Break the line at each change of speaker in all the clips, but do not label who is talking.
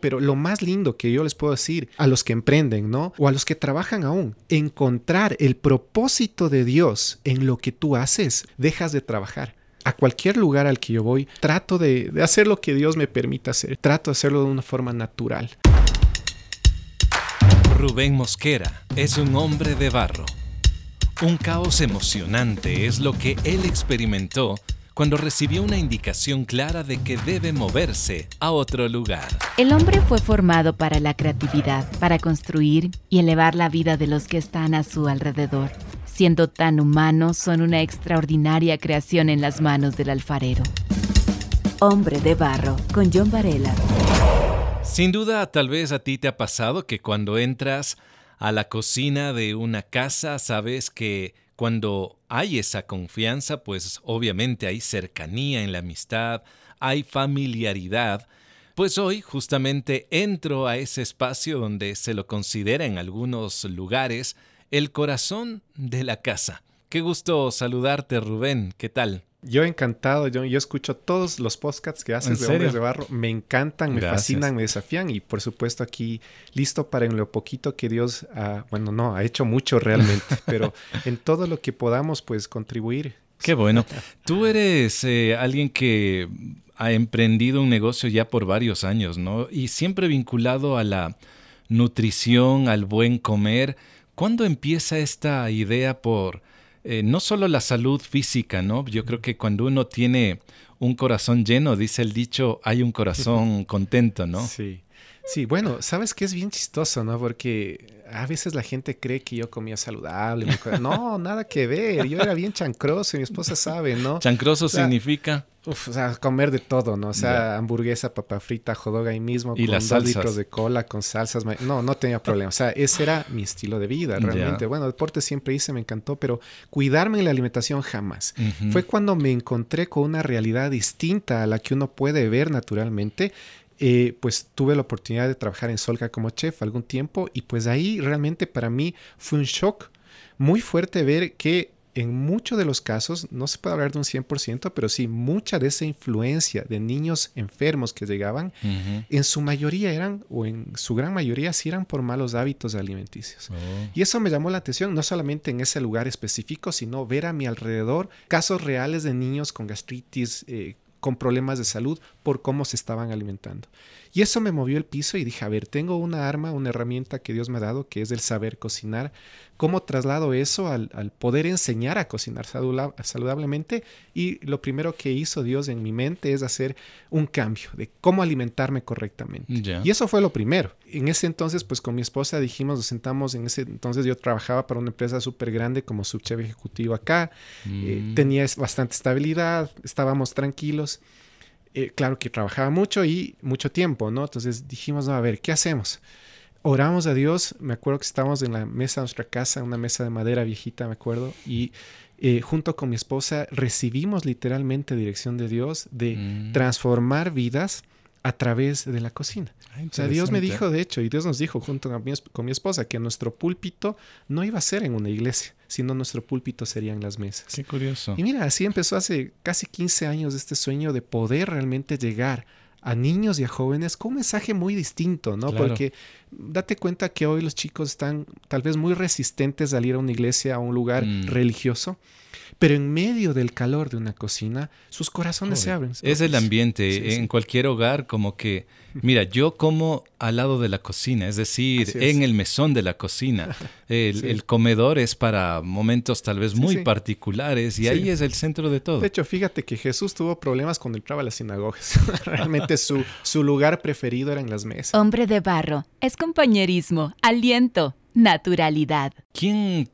Pero lo más lindo que yo les puedo decir a los que emprenden, ¿no? O a los que trabajan aún, encontrar el propósito de Dios en lo que tú haces, dejas de trabajar. A cualquier lugar al que yo voy, trato de, hacer lo que Dios me permita hacer. Trato de hacerlo de una forma natural.
Rubén Mosquera es un hombre de barro. Un caos emocionante es lo que él experimentó cuando recibió una indicación clara de que debe moverse a otro lugar.
El hombre fue formado para la creatividad, para construir y elevar la vida de los que están a su alrededor. Siendo tan humanos, son una extraordinaria creación en las manos del alfarero. Hombre de barro, con John Varela.
Sin duda, tal vez a ti te ha pasado que cuando entras a la cocina de una casa, sabes que cuando hay esa confianza, pues obviamente hay cercanía en la amistad, hay familiaridad. Pues hoy justamente entro a ese espacio donde se lo considera en algunos lugares el corazón de la casa. Qué gusto saludarte, Rubén. ¿Qué tal?
Yo encantado, yo, yo escucho todos los podcasts que haces de Hombres de Barro, me encantan, me fascinan, me desafían y por supuesto aquí listo para en lo poquito que Dios, ha, bueno, no, ha hecho mucho realmente, pero en todo lo que podamos pues contribuir.
Qué bueno. Tú eres eh, alguien que ha emprendido un negocio ya por varios años, ¿no? Y siempre vinculado a la nutrición, al buen comer. ¿Cuándo empieza esta idea por eh, no solo la salud física, ¿no? Yo creo que cuando uno tiene un corazón lleno, dice el dicho, hay un corazón contento, ¿no?
Sí. Sí, bueno, sabes que es bien chistoso, ¿no? Porque a veces la gente cree que yo comía saludable. No, nada que ver. Yo era bien chancroso y mi esposa sabe, ¿no?
Chancroso significa.
Uf, o sea, comer de todo, ¿no? O sea, hamburguesa, papa frita, jodog ahí mismo,
¿Y
con
las
dos litros de cola, con salsas. No, no tenía problema. O sea, ese era mi estilo de vida, realmente.
Ya.
Bueno, deporte siempre hice, me encantó, pero cuidarme en la alimentación jamás.
Ujú.
Fue cuando me encontré con una realidad distinta a la que uno puede ver naturalmente. Eh, pues tuve la oportunidad de trabajar en Solca como chef algún tiempo y pues ahí realmente para mí fue un shock muy fuerte ver que en muchos de los casos, no se puede hablar de un 100%, pero sí mucha de esa influencia de niños enfermos que llegaban, en su mayoría eran, o en su gran mayoría, sí eran por malos hábitos alimenticios.
Oh.
Y eso me llamó la atención, no solamente en ese lugar específico, sino ver a mi alrededor casos reales de niños con gastritis, eh, con problemas de salud, por cómo se estaban alimentando. Y eso me movió el piso y dije, a ver, tengo una arma, una herramienta que Dios me ha dado, que es el saber cocinar. ¿Cómo traslado eso al, al poder enseñar a cocinar saludablemente? Y lo primero que hizo Dios en mi mente es hacer un cambio de cómo alimentarme correctamente. Y eso fue lo primero. En ese entonces, pues con mi esposa dijimos, nos sentamos, en ese entonces yo trabajaba para una empresa súper grande como subchef ejecutivo acá, eh,
Mm.
tenía bastante estabilidad, estábamos tranquilos. Eh, claro que trabajaba mucho y mucho tiempo, ¿no? Entonces dijimos, no, a ver, ¿qué hacemos? Oramos a Dios, me acuerdo que estábamos en la mesa de nuestra casa, una mesa de madera viejita, me acuerdo, y eh, junto con mi esposa recibimos literalmente dirección de Dios de
Mm.
transformar vidas a través de la cocina.
Ah,
O sea, Dios me dijo, de hecho, y Dios nos dijo junto con mi, con mi esposa, que nuestro púlpito no iba a ser en una iglesia, sino nuestro púlpito sería en las mesas.
Qué curioso.
Y mira, así empezó hace casi 15 años este sueño de poder realmente llegar a niños y a jóvenes con un mensaje muy distinto, ¿no?
Claro.
Porque date cuenta que hoy los chicos están tal vez muy resistentes a ir a una iglesia, a un lugar
Mm.
religioso, pero en medio del calor de una cocina, sus corazones se abren.
Es el ambiente
Sí, sí.
en cualquier hogar como que, mira, yo como al lado de la cocina, es decir,
es.
en el mesón de la cocina. El,
Sí.
el comedor es para momentos tal vez
Sí,
muy
sí.
particulares y
Sí.
ahí es el centro de todo.
De hecho, fíjate que Jesús tuvo problemas cuando entraba a las sinagogas. Realmente su, su lugar preferido era en las mesas.
Hombre de barro es compañerismo, aliento, naturalidad.
¿Quién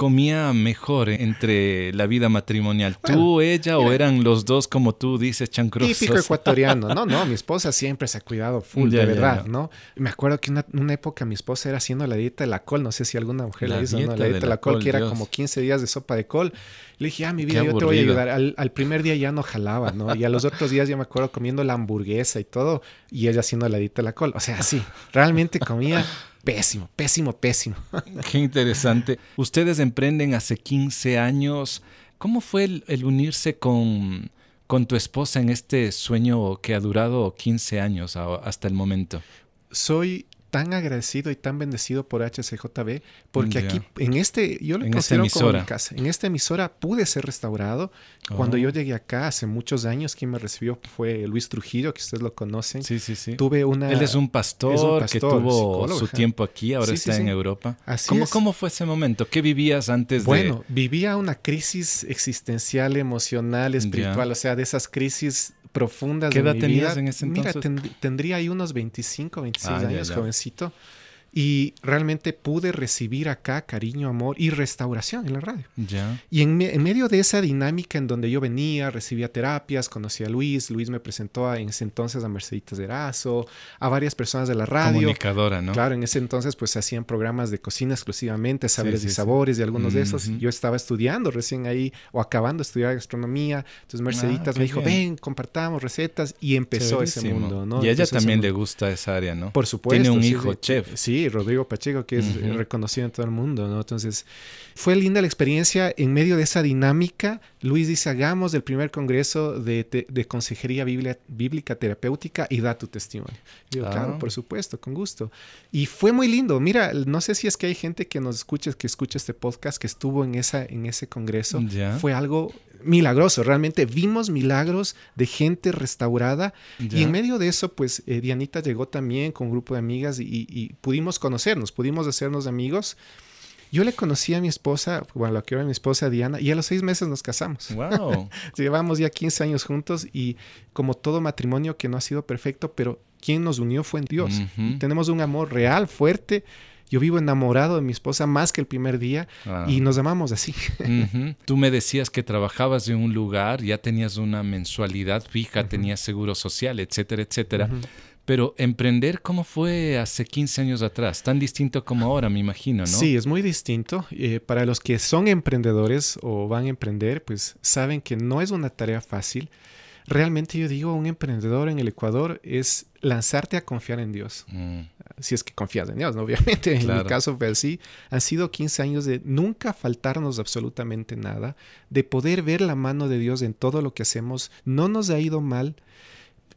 comía mejor entre la vida matrimonial? ¿Tú, ella o eran los dos como tú dices, chancrosos?
Típico ecuatoriano. No, no, mi esposa siempre se ha cuidado full,
Ya,
de
ya,
verdad,
ya.
¿no? Me acuerdo que una, una época mi esposa era haciendo la dieta de la col. No sé si alguna mujer
La
la hizo, ¿no? La dieta
de la
col,
col,
que era
Dios.
como 15 días de sopa de col. Le dije, ah, mi vida, yo te voy a ayudar. Al, al primer día ya no jalaba, ¿no? Y a los otros días yo me acuerdo comiendo la hamburguesa y todo, y ella haciendo la dieta de la col. O sea, sí, realmente comía pésimo, pésimo, pésimo.
Qué interesante. Ustedes emprenden hace 15 años. ¿Cómo fue el, el unirse con, con tu esposa en este sueño que ha durado 15 años a- hasta el momento?
soy tan agradecido y tan bendecido por HCJB, porque aquí, en este, yo lo considero como mi casa. En esta emisora pude ser restaurado. Cuando yo oh. llegué acá hace muchos años, quien me recibió fue Luis Trujillo, que ustedes lo conocen.
Sí, sí, sí.
Tuve una...
Él es un pastor, que tuvo su tiempo aquí, ahora está en Europa. Así ¿Cómo, ¿Cómo fue ese momento? ¿Qué vivías antes
de...? Bueno, vivía una crisis existencial, emocional, espiritual, o sea, de esas crisis profundas
¿Qué edad
mi
tenías en ese entonces?
Mira, tendría ahí unos 25, 26 ah, años, jovencito y realmente pude recibir acá cariño, amor y restauración en la radio.
Ya.
Y en, medio de esa dinámica en donde yo venía, recibía terapias, conocí a Luis, Luis me presentó a, en ese entonces a Merceditas de Erazo, a varias personas de la radio.
Comunicadora, ¿no?
Claro, en ese entonces pues se hacían programas de cocina exclusivamente, saberes y sabores y algunos de esos. Yo estaba estudiando recién ahí o acabando de estudiar gastronomía. Entonces Merceditas ah, me dijo, ven, compartamos recetas y empezó ese mundo, ¿no?
Y a ella también le gusta esa área, ¿no?
Por supuesto.
Tiene un hijo chef.
Sí, Rodrigo Pacheco, que es reconocido en todo el mundo, ¿no? Entonces, fue linda la experiencia. En medio de esa dinámica, Luis dice, hagamos el primer congreso de, de, consejería bíblica terapéutica y da tu testimonio. Y yo, claro, ah. por supuesto, con gusto. Y fue muy lindo. Mira, no sé si es que hay gente que nos escuche, que escucha este podcast, que estuvo en, esa, en ese congreso. Fue algo milagroso, realmente vimos milagros de gente restaurada y en medio de eso, pues eh, Dianita llegó también con un grupo de amigas y, pudimos conocernos, pudimos hacernos amigos. Yo le conocí a mi esposa, bueno, lo que era mi esposa Diana, y a los seis meses nos casamos.
Wow.
Llevamos ya 15 años juntos y como todo matrimonio que no ha sido perfecto, pero quien nos unió fue en Dios. Tenemos un amor real, fuerte, yo vivo enamorado de mi esposa más que el primer día y nos amamos así.
Tú me decías que trabajabas en un lugar, ya tenías una mensualidad fija, tenías seguro social, etcétera, etcétera. Pero emprender, ¿cómo fue hace 15 años atrás? Tan distinto como ahora, me imagino, ¿no?
Sí, es muy distinto. Eh, para los que son emprendedores o van a emprender, pues saben que no es una tarea fácil realmente yo digo, un emprendedor en el Ecuador es lanzarte a confiar en Dios. Mm. Si es que confías en Dios, obviamente. En mi caso fue así. Han sido 15 años de nunca faltarnos absolutamente nada, de poder ver la mano de Dios en todo lo que hacemos. No nos ha ido mal,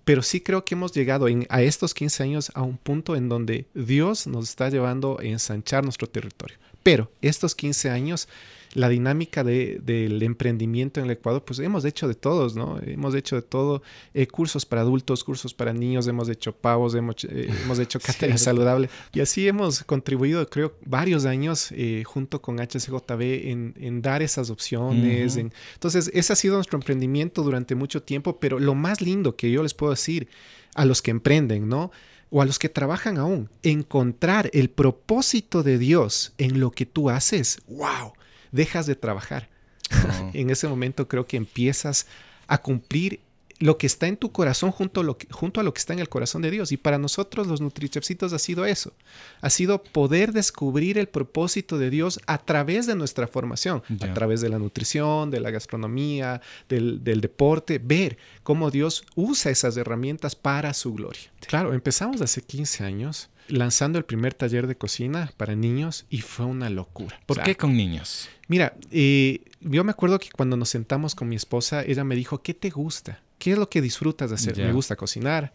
pero sí creo que hemos llegado a estos 15 años a un punto en donde Dios nos está llevando a ensanchar nuestro territorio. Pero estos 15 años la dinámica de, del emprendimiento en el Ecuador, pues hemos hecho de todos, ¿no? Hemos hecho de todo, eh, cursos para adultos, cursos para niños, hemos hecho pavos, hemos, eh, hemos hecho catering saludable y así hemos contribuido, creo, varios años eh, junto con HCJB en, en, dar esas opciones. entonces, ese ha sido nuestro emprendimiento durante mucho tiempo, pero lo más lindo que yo les puedo decir a los que emprenden, ¿no? O a los que trabajan aún, encontrar el propósito de Dios en lo que tú haces, wow, dejas de trabajar. en ese momento creo que empiezas a cumplir lo que está en tu corazón junto a, lo que, junto a lo que está en el corazón de Dios. Y para nosotros los NutriChefcitos ha sido eso. Ha sido poder descubrir el propósito de Dios a través de nuestra formación, a través de la nutrición, de la gastronomía, del, del, deporte, ver cómo Dios usa esas herramientas para su gloria. Claro, empezamos hace 15 años lanzando el primer taller de cocina para niños y fue una locura.
¿Por qué con niños?
Mira, eh, yo me acuerdo que cuando nos sentamos con mi esposa, ella me dijo, ¿qué te gusta? ¿Qué es lo que disfrutas de hacer? Me gusta cocinar.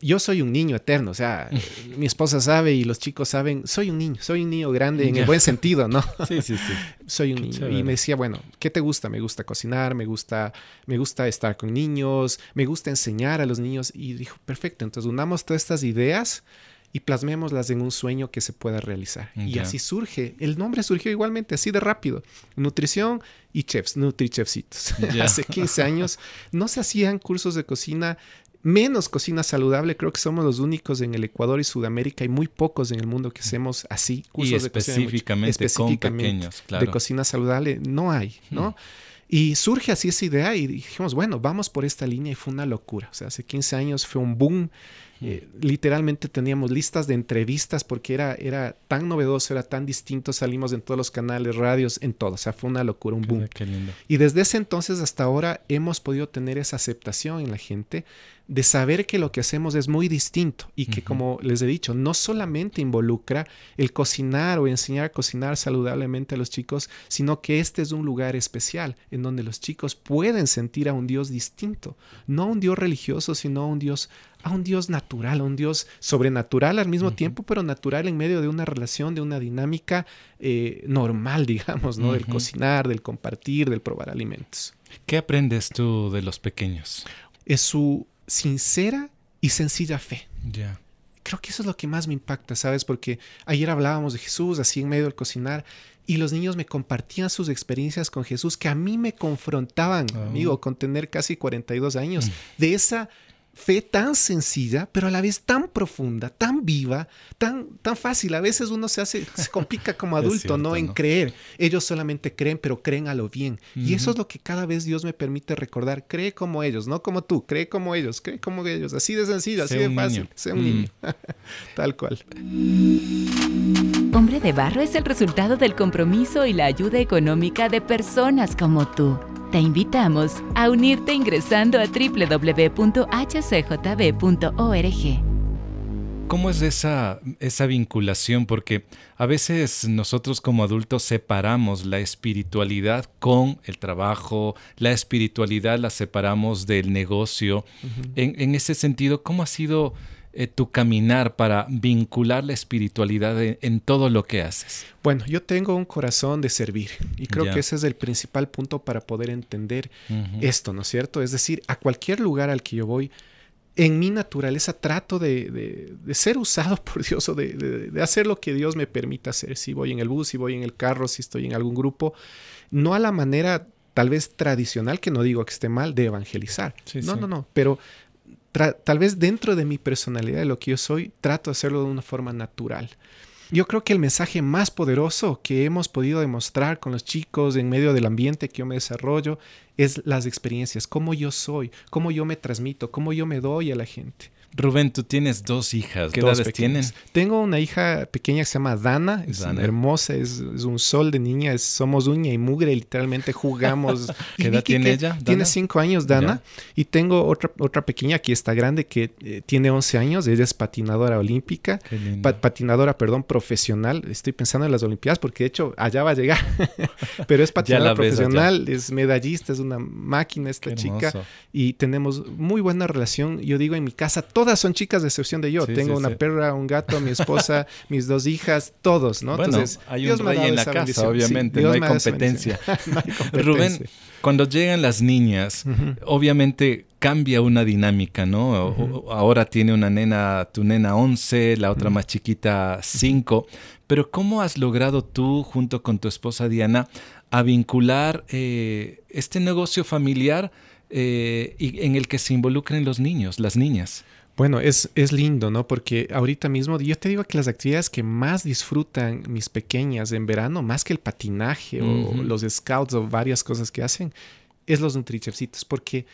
yo soy un niño eterno, o sea, mi esposa sabe y los chicos saben, soy un niño, soy un niño grande en el buen sentido, ¿no?
Sí, sí, sí.
soy un niño. Y me decía, bueno, ¿qué te gusta? Me gusta cocinar, me gusta, me gusta estar con niños, me gusta enseñar a los niños. Y dijo, perfecto, entonces unamos todas estas ideas y plasmémoslas en un sueño que se pueda realizar. Y así surge. El nombre surgió igualmente, así de rápido. Nutrición y chefs, NutriChefcitos. Hace 15 años no se hacían cursos de cocina, menos cocina saludable. Creo que somos los únicos en el Ecuador y Sudamérica y muy pocos en el mundo que hacemos así.
Cursos de cocina, específicamente
de cocina saludable. No hay, ¿no? Y surge así esa idea y dijimos, bueno, vamos por esta línea y fue una locura. O sea, hace 15 años fue un boom eh, literalmente teníamos listas de entrevistas porque era, era tan novedoso, era tan distinto, salimos en todos los canales, radios, en todo, o sea, fue una locura, un boom. Y desde ese entonces hasta ahora hemos podido tener esa aceptación en la gente de saber que lo que hacemos es muy distinto y que, como les he dicho, no solamente involucra el cocinar o enseñar a cocinar saludablemente a los chicos, sino que este es un lugar especial en donde los chicos pueden sentir a un Dios distinto, no a un Dios religioso, sino a un Dios a un Dios natural, a un Dios sobrenatural al mismo tiempo, pero natural en medio de una relación, de una dinámica eh, normal, digamos, ¿no? Del cocinar, del compartir, del probar alimentos.
¿Qué aprendes tú de los pequeños?
Es su sincera y sencilla fe.
Ya.
Creo que eso es lo que más me impacta, ¿sabes? Porque ayer hablábamos de Jesús así en medio del cocinar y los niños me compartían sus experiencias con Jesús que a mí me confrontaban, oh. amigo, con tener casi 42 años, mm. de esa fe tan sencilla, pero a la vez tan profunda, tan viva, tan, tan fácil. A veces uno se hace, se complica como adulto, ¿no? En creer. Ellos solamente creen, pero creen a lo bien. Y eso es lo que cada vez Dios me permite recordar. Cree como ellos, no como tú. Cree como ellos, cree como ellos. Así de sencillo, así de fácil. Sea un niño. Mm. Tal cual.
Hombre de Barro es el resultado del compromiso y la ayuda económica de personas como tú. Te invitamos a unirte ingresando a www.hcjb.org.
¿Cómo es esa, esa vinculación? Porque a veces nosotros como adultos separamos la espiritualidad con el trabajo, la espiritualidad la separamos del negocio. en, en, ese sentido, ¿cómo ha sido eh, tu caminar para vincular la espiritualidad en, todo lo que haces?
Bueno, yo tengo un corazón de servir y creo que ese es el principal punto para poder entender esto, ¿no es cierto? Es decir, a cualquier lugar al que yo voy, en mi naturaleza trato de, ser usado por Dios o de, hacer lo que Dios me permita hacer. Si voy en el bus, si voy en el carro, si estoy en algún grupo, no a la manera tal vez tradicional, que no digo que esté mal, de evangelizar. no, no, no, pero tal vez dentro de mi personalidad, de lo que yo soy, trato de hacerlo de una forma natural. Yo creo que el mensaje más poderoso que hemos podido demostrar con los chicos en medio del ambiente que yo me desarrollo es las experiencias, cómo yo soy, cómo yo me transmito, cómo yo me doy a la gente.
Rubén, tú tienes dos hijas. ¿Qué edades tienen?
Tengo una hija pequeña que se llama Dana. Es hermosa, es, un sol de niña. somos uña y mugre. Literalmente jugamos.
¿Qué edad tiene ella?
Tiene cinco años, Dana. Y tengo otra, otra pequeña que está grande que eh, tiene 11 años. Ella es patinadora olímpica. patinadora, perdón, profesional. Estoy pensando en las Olimpiadas porque de hecho allá va a llegar. Pero es patinadora profesional, es medallista, es una máquina esta chica. Y tenemos muy buena relación. Yo digo en mi casa todas son chicas de excepción de yo. Tengo una perra, un gato, mi esposa, mis dos hijas, todos, ¿no?
Entonces, hay un rey en la casa, obviamente, no, hay competencia. Rubén, cuando llegan las niñas, obviamente cambia una dinámica, ¿no? Ahora tiene una nena, tu nena 11, la otra más chiquita 5, pero ¿cómo has logrado tú, junto con tu esposa Diana, a vincular eh, este negocio familiar eh, y en el que se involucren los niños, las niñas?
Bueno, es, es lindo, ¿no? Porque ahorita mismo yo te digo que las actividades que más disfrutan mis pequeñas en verano, más que el patinaje o los scouts o varias cosas que hacen, es los nutrichefcitos, porque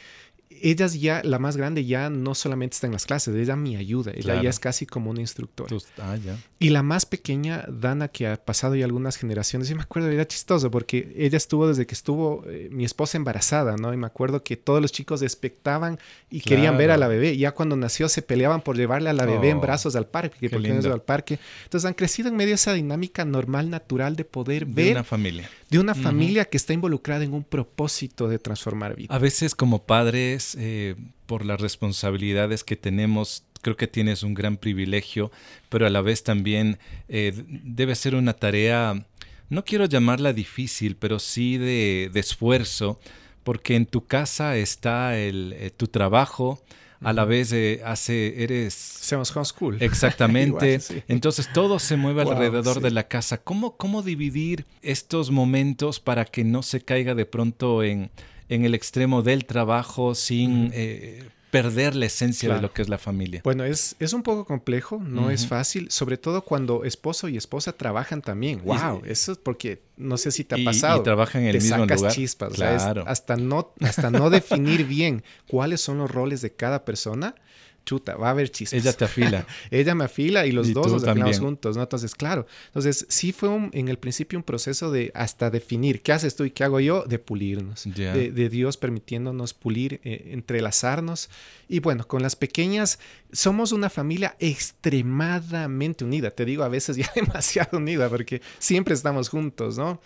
ellas ya, la más grande ya no solamente está en las clases, ella me ayuda, ella ya es casi como una instructora.
Ah,
y la más pequeña, Dana, que ha pasado ya algunas generaciones, yo me acuerdo, era chistoso porque ella estuvo desde que estuvo eh, mi esposa embarazada, ¿no? Y me acuerdo que todos los chicos expectaban y querían ver a la bebé. Ya cuando nació se peleaban por llevarle a la bebé en oh, brazos al parque, porque no al parque. Entonces han crecido en medio de esa dinámica normal, natural de poder ver.
De una familia.
De una familia que está involucrada en un propósito de transformar vida.
A veces como padres eh, por las responsabilidades que tenemos, creo que tienes un gran privilegio, pero a la vez también eh, debe ser una tarea, no quiero llamarla difícil, pero sí de, esfuerzo, porque en tu casa está el, eh, tu trabajo, a la vez hace, eres...
Hacemos homeschool.
Exactamente. Entonces todo se mueve alrededor de la casa. ¿Cómo, ¿Cómo dividir estos momentos para que no se caiga de pronto en en el extremo del trabajo sin eh, perder la esencia de lo que es la familia.
Bueno, es, es un poco complejo, no es fácil, sobre todo cuando esposo y esposa trabajan también. ¡Wow! eso es porque no sé si te ha pasado.
Y, trabajan en el mismo sacas lugar.
chispas. hasta, no, hasta no definir bien cuáles son los roles de cada persona chuta, va a haber chistes.
Ella te afila.
Ella me afila y los
Y
dos nos afilamos
también.
juntos, ¿no? Entonces, claro. Entonces, sí fue un- en el principio un proceso de hasta definir qué haces tú y qué hago yo, de pulirnos.
Ya.
De, de Dios permitiéndonos pulir, eh, entrelazarnos. Y bueno, con las pequeñas, somos una familia extremadamente unida. Te digo, a veces ya demasiado unida, porque siempre estamos juntos, ¿no?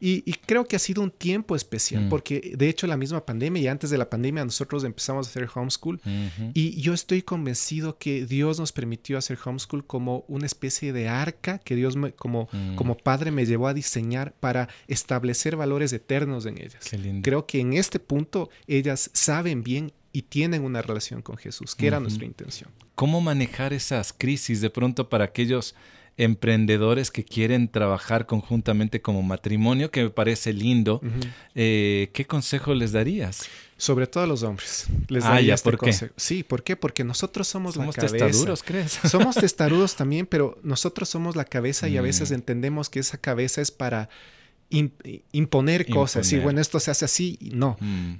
Y, y creo que ha sido un tiempo especial,
Mm.
porque de hecho la misma pandemia y antes de la pandemia nosotros empezamos a hacer homeschool.
Ujú.
Y yo estoy convencido que Dios nos permitió hacer homeschool como una especie de arca que Dios me- como,
Mm.
como padre me llevó a diseñar para establecer valores eternos en ellas.
Qué lindo.
Creo que en este punto ellas saben bien y tienen una relación con Jesús, que era nuestra intención.
¿Cómo manejar esas crisis de pronto para aquellos emprendedores que quieren trabajar conjuntamente como matrimonio, que me parece lindo? Eh, ¿Qué consejo les darías?
Sobre todo a los hombres. Les
Ah,
daría
ya,
este
¿por qué?
consejo. Sí, ¿por qué? Porque nosotros somos,
Somos
la cabeza.
testaduros, ¿crees?
Somos testarudos también, pero nosotros somos la cabeza y a veces
Mm.
entendemos que esa cabeza es para im- imponer cosas. Sí,
Imponer.
bueno, esto se hace así. y No.
Mm,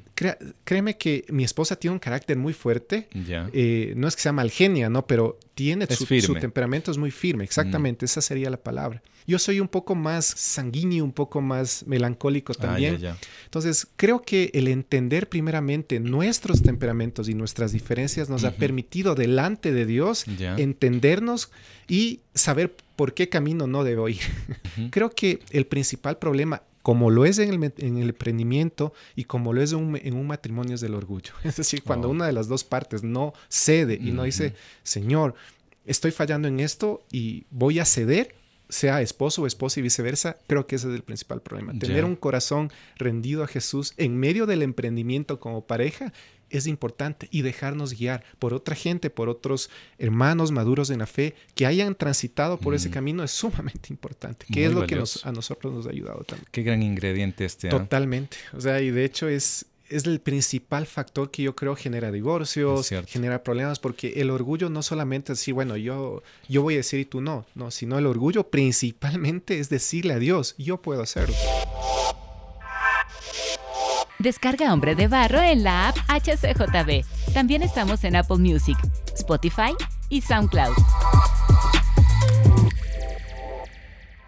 créeme que mi esposa tiene un carácter muy fuerte. Eh, no es que sea mal genia, ¿no? Pero tiene su temperamento es muy firme. Exactamente, esa sería la palabra. Yo soy un poco más sanguíneo, un poco más melancólico
Ah,
también.
ya, ya.
Entonces, creo que el entender primeramente nuestros temperamentos y nuestras diferencias nos ha permitido delante de Dios
Ya.
entendernos y saber por qué camino no debo ir. Creo que el principal problema, como lo es en el, en el emprendimiento y como lo es en un, en un matrimonio, es del orgullo. Es decir, cuando
Oh.
una de las dos partes no cede y no dice, Señor, estoy fallando en esto y voy a ceder, sea esposo o esposa y viceversa, creo que ese es el principal problema. Tener un corazón rendido a Jesús en medio del emprendimiento como pareja es importante y dejarnos guiar por otra gente, por otros hermanos maduros en la fe que hayan transitado por ese
Mm.
camino es sumamente importante, que
Muy
es lo que nos- a nosotros nos ha ayudado también.
Qué gran ingrediente este. ¿ah?
Totalmente. O sea, y de hecho es, es el principal factor que yo creo genera divorcios, genera problemas, porque el orgullo no solamente es decir, bueno, yo, yo voy a decir y tú no, no, sino el orgullo principalmente es decirle a Dios, yo puedo hacerlo.
Descarga Hombre de Barro en la app HCJB. También estamos en Apple Music, Spotify y SoundCloud.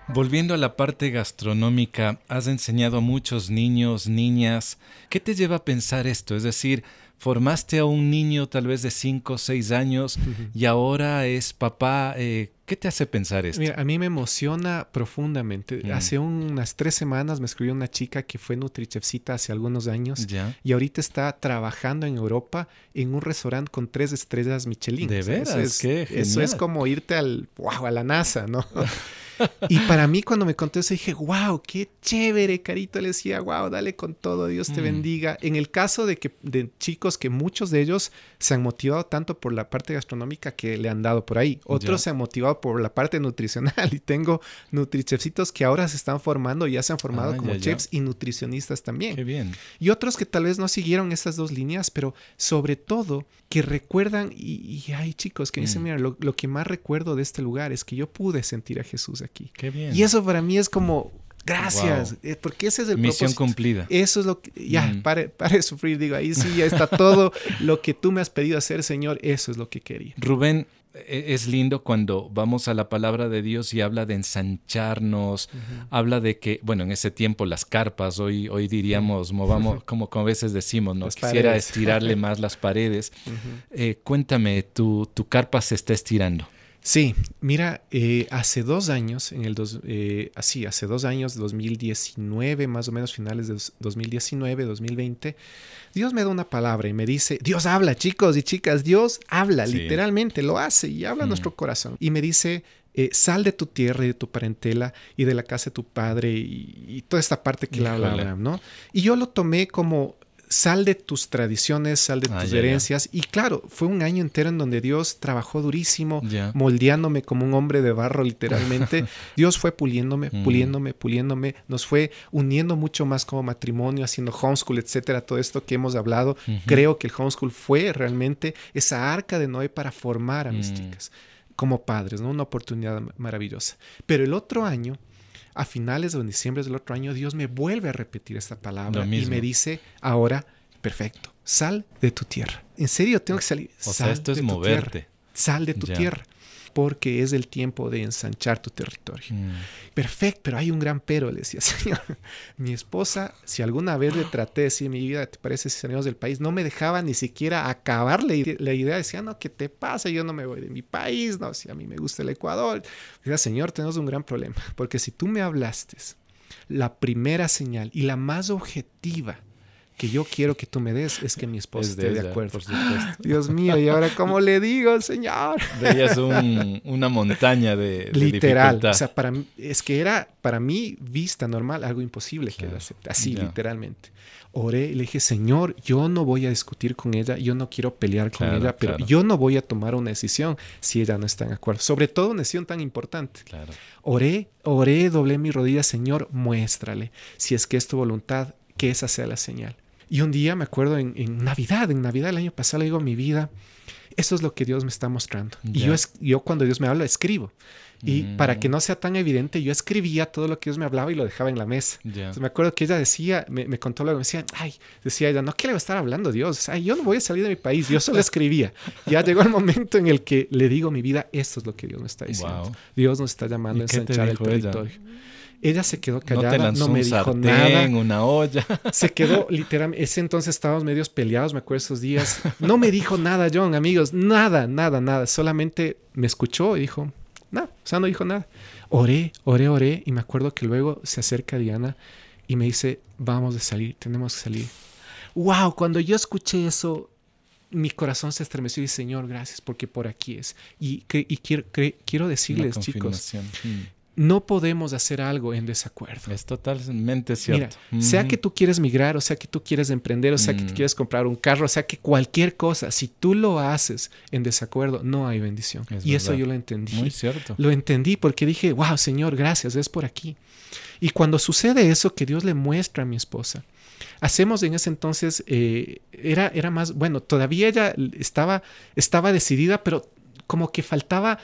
Volviendo a la parte gastronómica, has enseñado a muchos niños, niñas. ¿Qué te lleva a pensar esto? Es decir, formaste a un niño tal vez de 5 o 6 años y ahora es papá. eh, ¿Qué te hace pensar esto?
Mira, a mí me emociona profundamente.
Mm.
Hace unas tres semanas me escribió una chica que fue Nutrichefcita hace algunos años y ahorita está trabajando en Europa en un restaurante con tres estrellas Michelin.
¿De
eso
veras?
es-
Qué
Eso es como irte al, wow, a la NASA, ¿no? y para mí cuando me contó eso dije, wow, qué chévere, Carito. Le decía, wow, dale con todo, Dios te
Mm.
bendiga. En el caso de que de chicos que muchos de ellos se han motivado tanto por la parte gastronómica que le han dado por ahí. Otros se han motivado por la parte nutricional y tengo nutrichefcitos que ahora se están formando, ya se han formado
Ah,
como
ya, ya.
chefs y nutricionistas también.
Qué bien.
Y otros que tal vez no siguieron esas dos líneas, pero sobre todo que recuerdan, y, y hay chicos que dicen,
Mm.
mira, lo, lo que más recuerdo de este lugar es que yo pude sentir a Jesús aquí.
Qué bien.
Y eso para mí es como, gracias, eh, porque ese es el
Misión
propósito.
cumplida.
Eso es lo que, ya,
Mm.
pare, pare de sufrir, digo, ahí sí ya está todo lo que tú me has pedido hacer, Señor, eso es lo que quería.
Rubén, e- es lindo cuando vamos a la palabra de Dios y habla de ensancharnos, habla de que, bueno, en ese tiempo las carpas, hoy, hoy diríamos, movamos, como, como a veces decimos, ¿no?
Las
Quisiera
paredes.
estirarle más las paredes. Eh, cuéntame, tu, tu carpa se está estirando.
Sí, mira, eh, hace dos años, en el dos, eh, así, hace dos años, 2019, más o menos finales de dos- 2019, 2020, Dios me da una palabra y me dice, Dios habla, chicos y chicas, Dios habla,
Sí.
literalmente lo hace y habla a
Mm.
nuestro corazón. Y me dice, eh, sal de tu tierra y de tu parentela y de la casa de tu padre y, y toda esta parte que le habla. Abraham, ¿no? Y yo lo tomé como sal de tus tradiciones, sal de
Ah,
tus herencias. Y claro, fue un año entero en donde Dios trabajó durísimo, moldeándome como un hombre de barro, literalmente. Dios fue puliéndome,
Mm.
puliéndome, puliéndome. Nos fue uniendo mucho más como matrimonio, haciendo homeschool, etcétera. Todo esto que hemos hablado. Creo que el homeschool fue realmente esa arca de Noé para formar a mis
Mm.
chicas como padres, ¿no? Una oportunidad maravillosa. Pero el otro año, a finales de diciembre del otro año, Dios me vuelve a repetir esta palabra y me dice, ahora, perfecto, sal de tu tierra. En serio, tengo que salir.
O
sal
sea, esto es
de tu
moverte.
tierra. Sal de tu tierra. Porque es el tiempo de ensanchar tu territorio.
Mm.
Perfecto, pero hay un gran pero, le decía, Señor. Mi esposa, si alguna vez le traté de decir mi vida, ¿te parece si salimos del país? No me dejaba ni siquiera acabar la, la idea. Decía, no, ¿qué te pasa? Yo no me voy de mi país, no, si a mí me gusta el Ecuador. Decía, Señor, tenemos un gran problema, porque si tú me hablaste, la primera señal y la más objetiva que yo quiero que tú me des es que mi esposa
Es
esté de acuerdo.
por supuesto.
Dios mío, ¿y ahora cómo le digo, Señor?
Veías un- una montaña de, de
Literal.
dificultad.
O sea, para mí, es que era para mí vista normal algo imposible que
Claro.
la acepte. Así, literalmente. Oré y le dije, Señor, yo no voy a discutir con ella, yo no quiero pelear con
Claro,
ella, pero
claro.
yo no voy a tomar una decisión si ella no está de acuerdo. Sobre todo una decisión tan importante.
Claro.
Oré, oré, doblé mi rodilla, Señor, muéstrale, si es que es tu voluntad, que esa sea la señal. Y un día me acuerdo en, en Navidad, en Navidad del año pasado, le digo mi vida, eso es lo que Dios me está mostrando. Y
Ya.
yo, es- yo cuando Dios me habla, escribo. Y
Mm.
para que no sea tan evidente, yo escribía todo lo que Dios me hablaba y lo dejaba en la mesa.
Ya.
Entonces, me acuerdo que ella decía, me, me contó luego, me decía, ay, decía ella, no, ¿qué le va a estar hablando Dios? Ay, yo no voy a salir de mi país, yo solo escribía. Ya llegó el momento en el que le digo mi vida, esto es lo que Dios me está diciendo.
Wow.
Dios nos está llamando a
¿Y
ensanchar el
dijo ella?
Ella se quedó
No
callada, no,
lanzó
me
un
dijo
sartén,
nada.
una olla.
Se quedó literalmente. Ese entonces estábamos medios peleados, me acuerdo esos días. No me dijo nada, John, amigos, nada, nada, nada. Solamente me escuchó y dijo, nada, o sea, no dijo nada. Oré, oré, oré. Y me acuerdo que luego se acerca Diana y me dice, vamos a salir, tenemos que salir. Wow, cuando yo escuché eso, mi corazón se estremeció y Señor, gracias, porque por aquí es. Y, que- y quiero, quiero decirles, chicos.
Mm.
No podemos hacer algo en desacuerdo.
Es totalmente
Mira,
cierto.
sea
Ujú.
que tú quieres migrar, o sea que tú quieres emprender, o sea que
Mm.
tú quieres comprar un carro, o sea que cualquier cosa, si tú lo haces en desacuerdo, no hay bendición.
Es
y eso yo lo entendí.
Muy cierto.
Lo entendí porque dije, wow, Señor, gracias, es por aquí. Y cuando sucede eso, que Dios le muestra a mi esposa, hacemos en ese entonces, eh, era, era más, bueno, todavía ella estaba, estaba decidida, pero como que faltaba,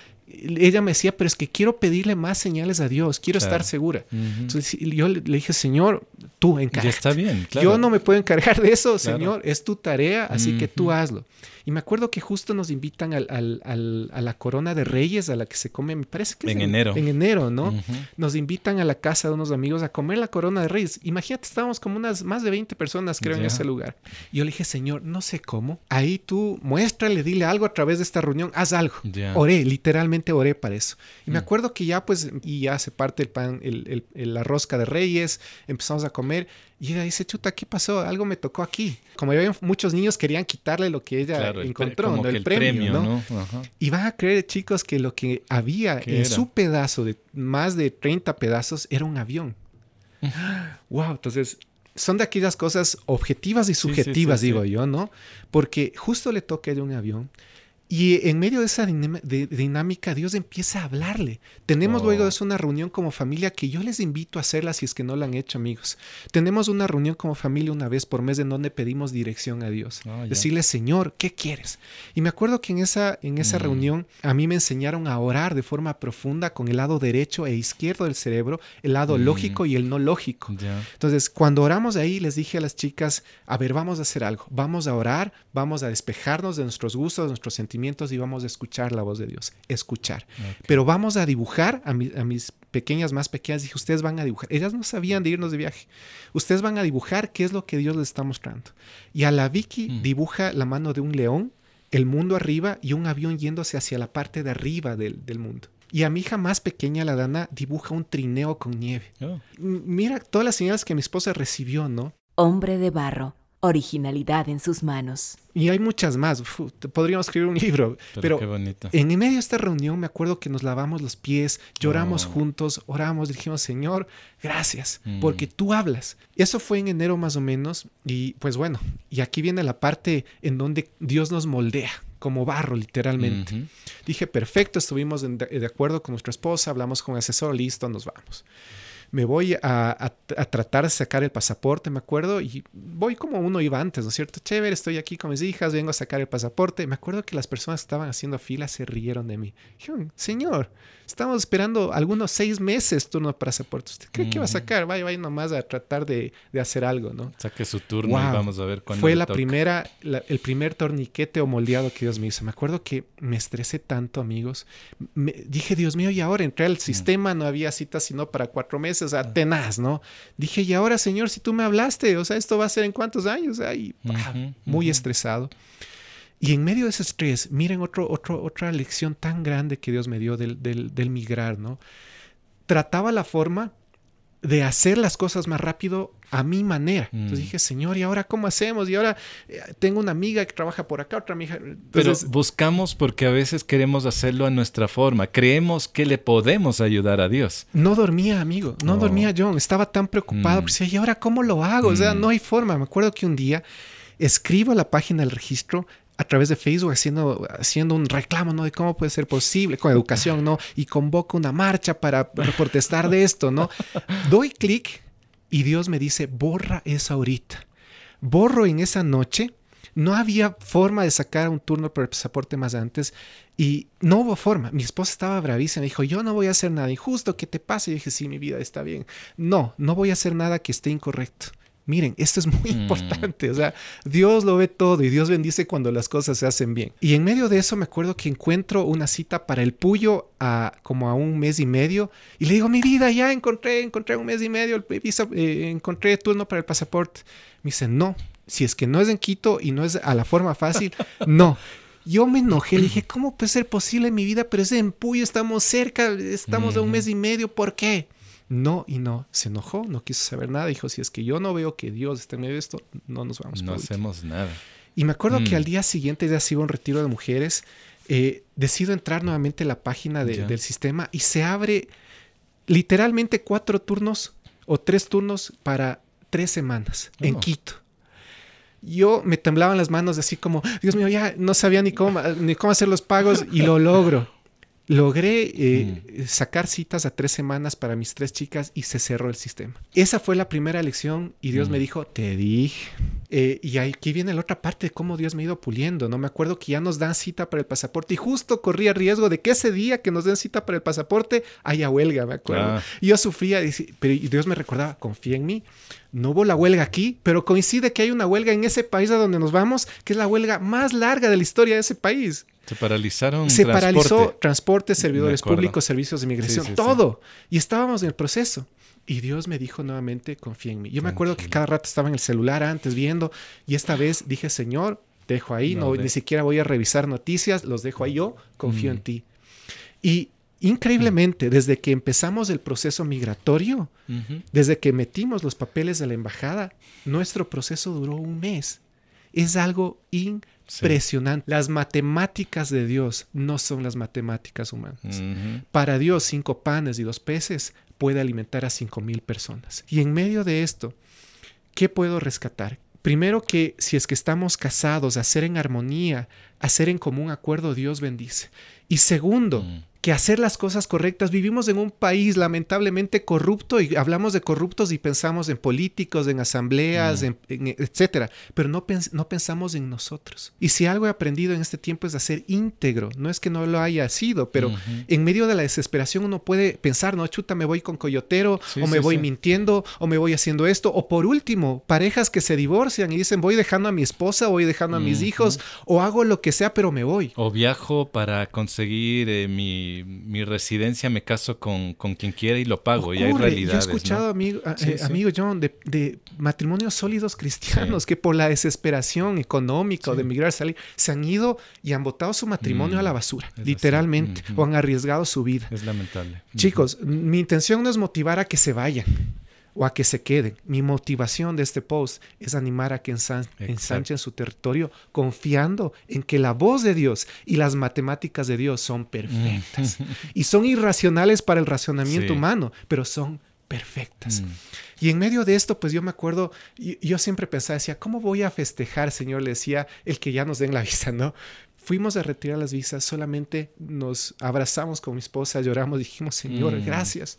ella me decía, pero es que quiero pedirle más señales a Dios, quiero
Claro.
estar segura. Entonces yo le, le dije, Señor, tú
Ya
encárgate.
está bien, claro.
Yo no me puedo encargar de eso,
Claro.
Señor, es tu tarea, así que tú hazlo. Y me acuerdo que justo nos invitan al- al- al- a la corona de reyes, a la que se come, me parece que es
En enero.
En enero, ¿no? Nos invitan a la casa de unos amigos a comer la corona de reyes. Imagínate, estábamos como unas más de 20 personas, creo, en
Ya.
ese lugar. Y yo le dije, Señor, no sé cómo. Ahí tú muéstrale, dile algo a través de esta reunión, haz algo.
Ya.
Oré, literalmente oré para eso. Y me
Mm.
acuerdo que ya pues, y ya se parte el pan, el, el- el- la rosca de reyes, empezamos a comer. Y ella dice, chuta, ¿qué pasó? Algo me tocó aquí. Como había muchos niños querían quitarle lo que ella
Claro, el
encontró,
como
¿no? el, premio, ¿no?
Ajá.
Y van a creer, chicos, que lo que había
¿Qué
en
era?
su pedazo de más de 30 pedazos era un avión. wow, entonces son de aquellas cosas objetivas y
Sí, sí, sí,
subjetivas,
sí.
digo yo, ¿no? Porque justo le toca a ella un avión. Y en medio de esa de- dinámica, Dios empieza a hablarle. Tenemos
Oh.
luego de eso una reunión como familia que yo les invito a hacerla si es que no la han hecho, amigos. Tenemos una reunión como familia una vez por mes en donde pedimos dirección a Dios.
Ya.
Decirle, Señor, ¿qué quieres? Y me acuerdo que en esa, en esa
Mm.
reunión a mí me enseñaron a orar de forma profunda con el lado derecho e izquierdo del cerebro, el lado
Mm.
lógico y el no lógico. Entonces, cuando oramos ahí, les dije a las chicas, a ver, vamos a hacer algo, vamos a orar, vamos a despejarnos de nuestros gustos, de nuestros sentimientos y vamos a escuchar la voz de Dios, escuchar. Pero vamos a dibujar, a, mi- a mis pequeñas más pequeñas, dije, ustedes van a dibujar. Ellas no sabían de irnos de viaje. Ustedes van a dibujar qué es lo que Dios les está mostrando. Y a la Vicky
Mm.
dibuja la mano de un león, el mundo arriba y un avión yéndose hacia la parte de arriba del, del mundo. Y a mi hija más pequeña, la Dana, dibuja un trineo con nieve.
Oh,
Mira todas las señales que mi esposa recibió, ¿no?
Hombre de barro, originalidad en sus manos.
Y hay muchas más. Uf, podríamos escribir un libro.
pero,
Pero,
qué bonito.
en medio de esta reunión me acuerdo que nos lavamos los pies, lloramos
Oh.
juntos, oramos, dijimos, Señor, gracias,
Mm.
porque tú hablas. Eso fue en enero más o menos. Y pues bueno, y aquí viene la parte en donde Dios nos moldea como barro, literalmente. Dije, perfecto, estuvimos de, de acuerdo con nuestra esposa, hablamos con el asesor, listo, nos vamos. Me voy a, tratar de sacar el pasaporte, me acuerdo, y voy como uno iba antes, ¿no es cierto? Chévere, estoy aquí con mis hijas, vengo a sacar el pasaporte. Me acuerdo que las personas que estaban haciendo fila se rieron de mí. Dijeron, señor, estamos esperando algunos seis meses turno de pasaporte. ¿Usted cree que va a sacar? Vaya, vaya nomás a tratar de, hacer algo, ¿no?
Saque su turno y vamos a ver cuándo
Fue la primera, el primer torniquete o moldeado que Dios me hizo. Me acuerdo que me estresé tanto, amigos. Me, dije, Dios mío, y ahora entré al sistema, no había cita sino para cuatro meses, o sea, tenaz, ¿no? Dije, y ahora, Señor, si tú me hablaste, o sea, esto va a ser en cuántos años, Ay, muy estresado. Y en medio de ese estrés, miren otro, otro, otra lección tan grande que Dios me dio del, del, del migrar, ¿no? Trataba la forma de hacer las cosas más rápido a mi manera. Entonces mm. dije, Señor, ¿y ahora cómo hacemos? Y ahora eh, tengo una amiga que trabaja por acá, otra amiga.
Pero buscamos porque a veces queremos hacerlo a nuestra forma. Creemos que le podemos ayudar a Dios.
No dormía, amigo. No, dormía John. Estaba tan preocupado. Mm. ¿y ahora cómo lo hago? O sea, mm. no hay forma. Me acuerdo que un día escribo a la página del registro a través de Facebook haciendo, haciendo un reclamo, ¿no? De cómo puede ser posible con educación, ¿no? Y convoco una marcha para protestar de esto, ¿no? Doy clic y Dios me dice, borra eso ahorita. Borro en esa noche. No había forma de sacar un turno por el pasaporte más antes y no hubo forma. Mi esposa estaba bravísima. Me dijo, yo no voy a hacer nada injusto, ¿qué te pasa? Y dije, sí, mi vida está bien. No, no voy a hacer nada que esté incorrecto. Miren, esto es muy mm. importante. O sea, Dios lo ve todo y Dios bendice cuando las cosas se hacen bien. Y en medio de eso me acuerdo que encuentro una cita para el Puyo a como a un mes y medio. Y le digo, mi vida, ya encontré, encontré un mes y medio, el visa, eh, encontré turno para el pasaporte. Me dice, no, si es que no es en Quito y no es a la forma fácil, no. Yo me enojé, le dije, ¿cómo puede ser posible en mi vida? Pero es en Puyo, estamos cerca, estamos de un mes y medio, ¿por qué? No y no. Se enojó, no quiso saber nada. Dijo, si es que yo no veo que Dios esté en medio de esto, no nos vamos.
No hacemos nada.
Y me acuerdo que mm. al día siguiente ya sido un retiro de mujeres. Eh, decido entrar nuevamente a la página del sistema y se abre literalmente cuatro turnos o tres turnos para tres semanas en. Quito. Yo me temblaban las manos así como, Dios mío, ya no sabía ni cómo, ni cómo hacer los pagos y lo logro. Logré eh, mm. sacar citas a tres semanas para mis tres chicas y se cerró el sistema. Esa fue la primera lección y Dios me mm. dijo, te dije. Eh, y aquí viene la otra parte de cómo Dios me ha ido puliendo. No me acuerdo que ya nos dan cita para el pasaporte y justo corría riesgo de que ese día que nos den cita para el pasaporte haya huelga, me acuerdo. Ah. Y yo sufría, pero Dios me recordaba, confía en mí. No hubo la huelga aquí, pero coincide que hay una huelga en ese país a donde nos vamos, que es la huelga más larga de la historia de ese país.
Se paralizaron.
Se paralizó transporte, servidores públicos, servicios de inmigración, todo. Y estábamos en el proceso. Y Dios me dijo nuevamente, confía en mí. Yo me acuerdo que cada rato estaba en el celular antes viendo y esta vez dije, Señor, dejo ahí, no, ni siquiera voy a revisar noticias, los dejo ahí yo, confío en mm. ti. Y increíblemente, desde que empezamos el proceso migratorio, desde que metimos los papeles de la embajada, nuestro proceso duró un mes. Es algo impresionante. Las matemáticas de Dios no son las matemáticas humanas. Para Dios, cinco panes y dos peces puede alimentar a cinco mil personas. Y en medio de esto, ¿qué puedo rescatar? Primero que si es que estamos casados, hacer en armonía, hacer en común acuerdo, Dios bendice. Y segundo, mm que hacer las cosas correctas. Vivimos en un país lamentablemente corrupto y hablamos de corruptos y pensamos en políticos, en asambleas, en, etcétera, pero no, no pensamos en nosotros. Y si algo he aprendido en este tiempo es a ser íntegro. No es que no lo haya sido, pero en medio de la desesperación uno puede pensar, no, chuta, me voy con coyotero, o me voy mintiendo, o me voy haciendo esto. O por último, parejas que se divorcian y dicen, voy dejando a mi esposa, voy dejando a mis hijos, o hago lo que sea, pero me voy.
O viajo para conseguir eh, mi mi, residencia me caso con, con, quien quiera y lo pago. Y hay realidades.
Yo he escuchado, amigo, eh, amigo John, de, matrimonios sólidos cristianos que por la desesperación económica o de emigrar, salir, se han ido y han botado su matrimonio a la mm, basura, literalmente, o han arriesgado su vida.
Es lamentable.
Chicos, mi intención no es motivar a que se vayan o a que se queden. Mi motivación de este post es animar a que ensanchen su territorio confiando en que la voz de Dios y las matemáticas de Dios son perfectas. Mm. y son irracionales para el razonamiento humano, pero son perfectas. Mm. Y en medio de esto, pues yo me acuerdo, yo, siempre pensaba, decía, ¿cómo voy a festejar, Señor? Le decía, el que ya nos den la visa, ¿no? fuimos a retirar las visas, solamente nos abrazamos con mi esposa, lloramos, dijimos, Señor,
Mm.
gracias,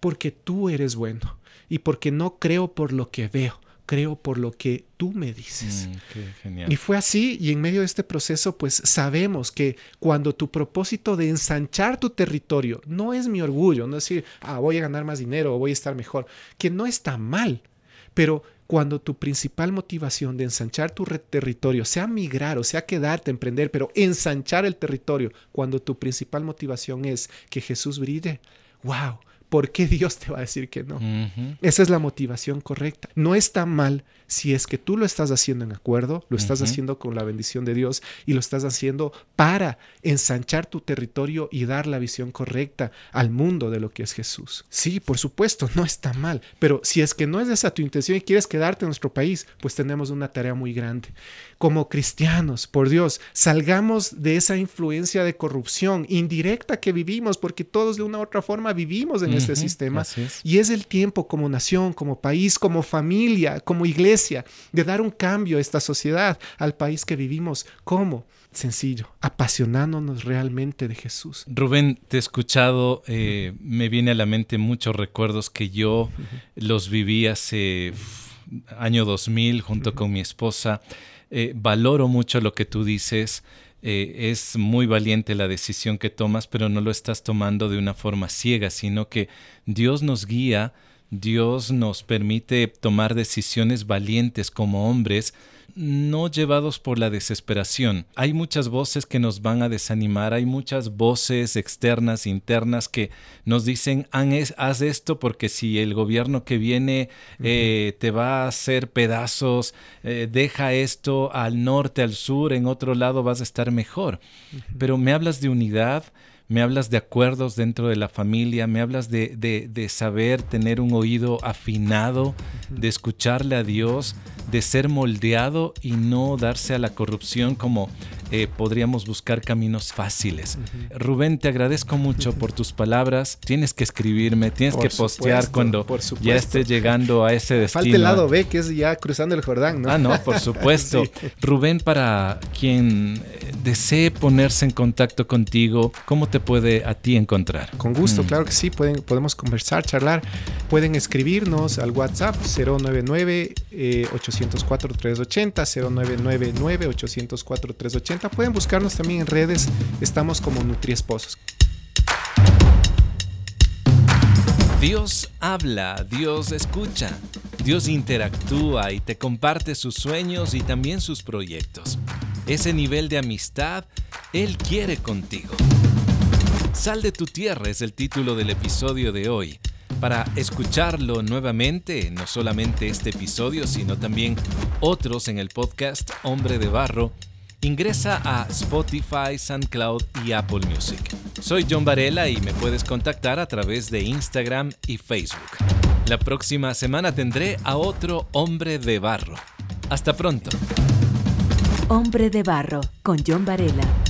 porque tú eres bueno y porque no creo por lo que veo, creo por lo que tú me dices.
Mm, qué genial.
Y fue así, y en medio de este proceso, pues sabemos que cuando tu propósito de ensanchar tu territorio no es mi orgullo, no es decir, ah, voy a ganar más dinero o voy a estar mejor, que no está mal, pero cuando tu principal motivación de ensanchar tu territorio sea migrar o sea quedarte, emprender, pero ensanchar el territorio, cuando tu principal motivación es que Jesús brille, wow, ¿por qué Dios te va a decir que no? Esa es la motivación correcta. No está mal si es que tú lo estás haciendo en acuerdo, lo estás haciendo con la bendición de Dios y lo estás haciendo para ensanchar tu territorio y dar la visión correcta al mundo de lo que es Jesús. Sí, por supuesto, no está mal, pero si es que no es esa tu intención y quieres quedarte en nuestro país, pues tenemos una tarea muy grande. Como cristianos, por Dios, salgamos de esa influencia de corrupción indirecta que vivimos, porque todos de una u otra forma vivimos en este sistema.
es.
Y es el tiempo como nación, como país, como familia, como iglesia, de dar un cambio a esta sociedad, al país que vivimos. ¿Cómo? Sencillo, apasionándonos realmente de Jesús.
Rubén, te he escuchado, eh, me viene a la mente muchos recuerdos que yo los viví hace año 2000 junto con mi esposa. Eh, valoro mucho lo que tú dices. eh, es muy valiente la decisión que tomas, pero no lo estás tomando de una forma ciega, sino que Dios nos guía, Dios nos permite tomar decisiones valientes como hombres, no llevados por la desesperación. Hay muchas voces que nos van a desanimar, hay muchas voces externas, internas que nos dicen, "Han es- haz esto porque si el gobierno que viene eh, te va a hacer pedazos, eh, deja esto al norte, al sur, en otro lado vas a estar mejor. Pero me hablas de unidad, me hablas de acuerdos dentro de la familia, me hablas de, de- de saber tener un oído afinado, de escucharle a Dios, de ser moldeado y no darse a la corrupción como eh, podríamos buscar caminos fáciles. Rubén, te agradezco mucho por tus palabras. Tienes que escribirme, tienes
Por
que postear
supuesto,
cuando
por
ya
supuesto.
esté llegando a ese destino.
Falta el lado B, que es ya cruzando el Jordán, ¿no?
Ah, no, por supuesto.
Sí.
Rubén, para quien eh, desee ponerse en contacto contigo, ¿cómo te puede a ti encontrar?
Con gusto,
Mm.
claro que sí, pueden, podemos conversar, charlar. Pueden escribirnos al WhatsApp 099-804-380, 0999-804-380. Pueden buscarnos también en redes, estamos como Nutriesposos.
Dios habla, Dios escucha, Dios interactúa y te comparte sus sueños y también sus proyectos. Ese nivel de amistad, Él quiere contigo. Sal de tu tierra es el título del episodio de hoy. Para escucharlo nuevamente, no solamente este episodio, sino también otros en el podcast Hombre de Barro, ingresa a Spotify, SoundCloud y Apple Music. Soy John Varela y me puedes contactar a través de Instagram y Facebook. La próxima semana tendré a otro Hombre de Barro. Hasta pronto.
Hombre de Barro con John Varela.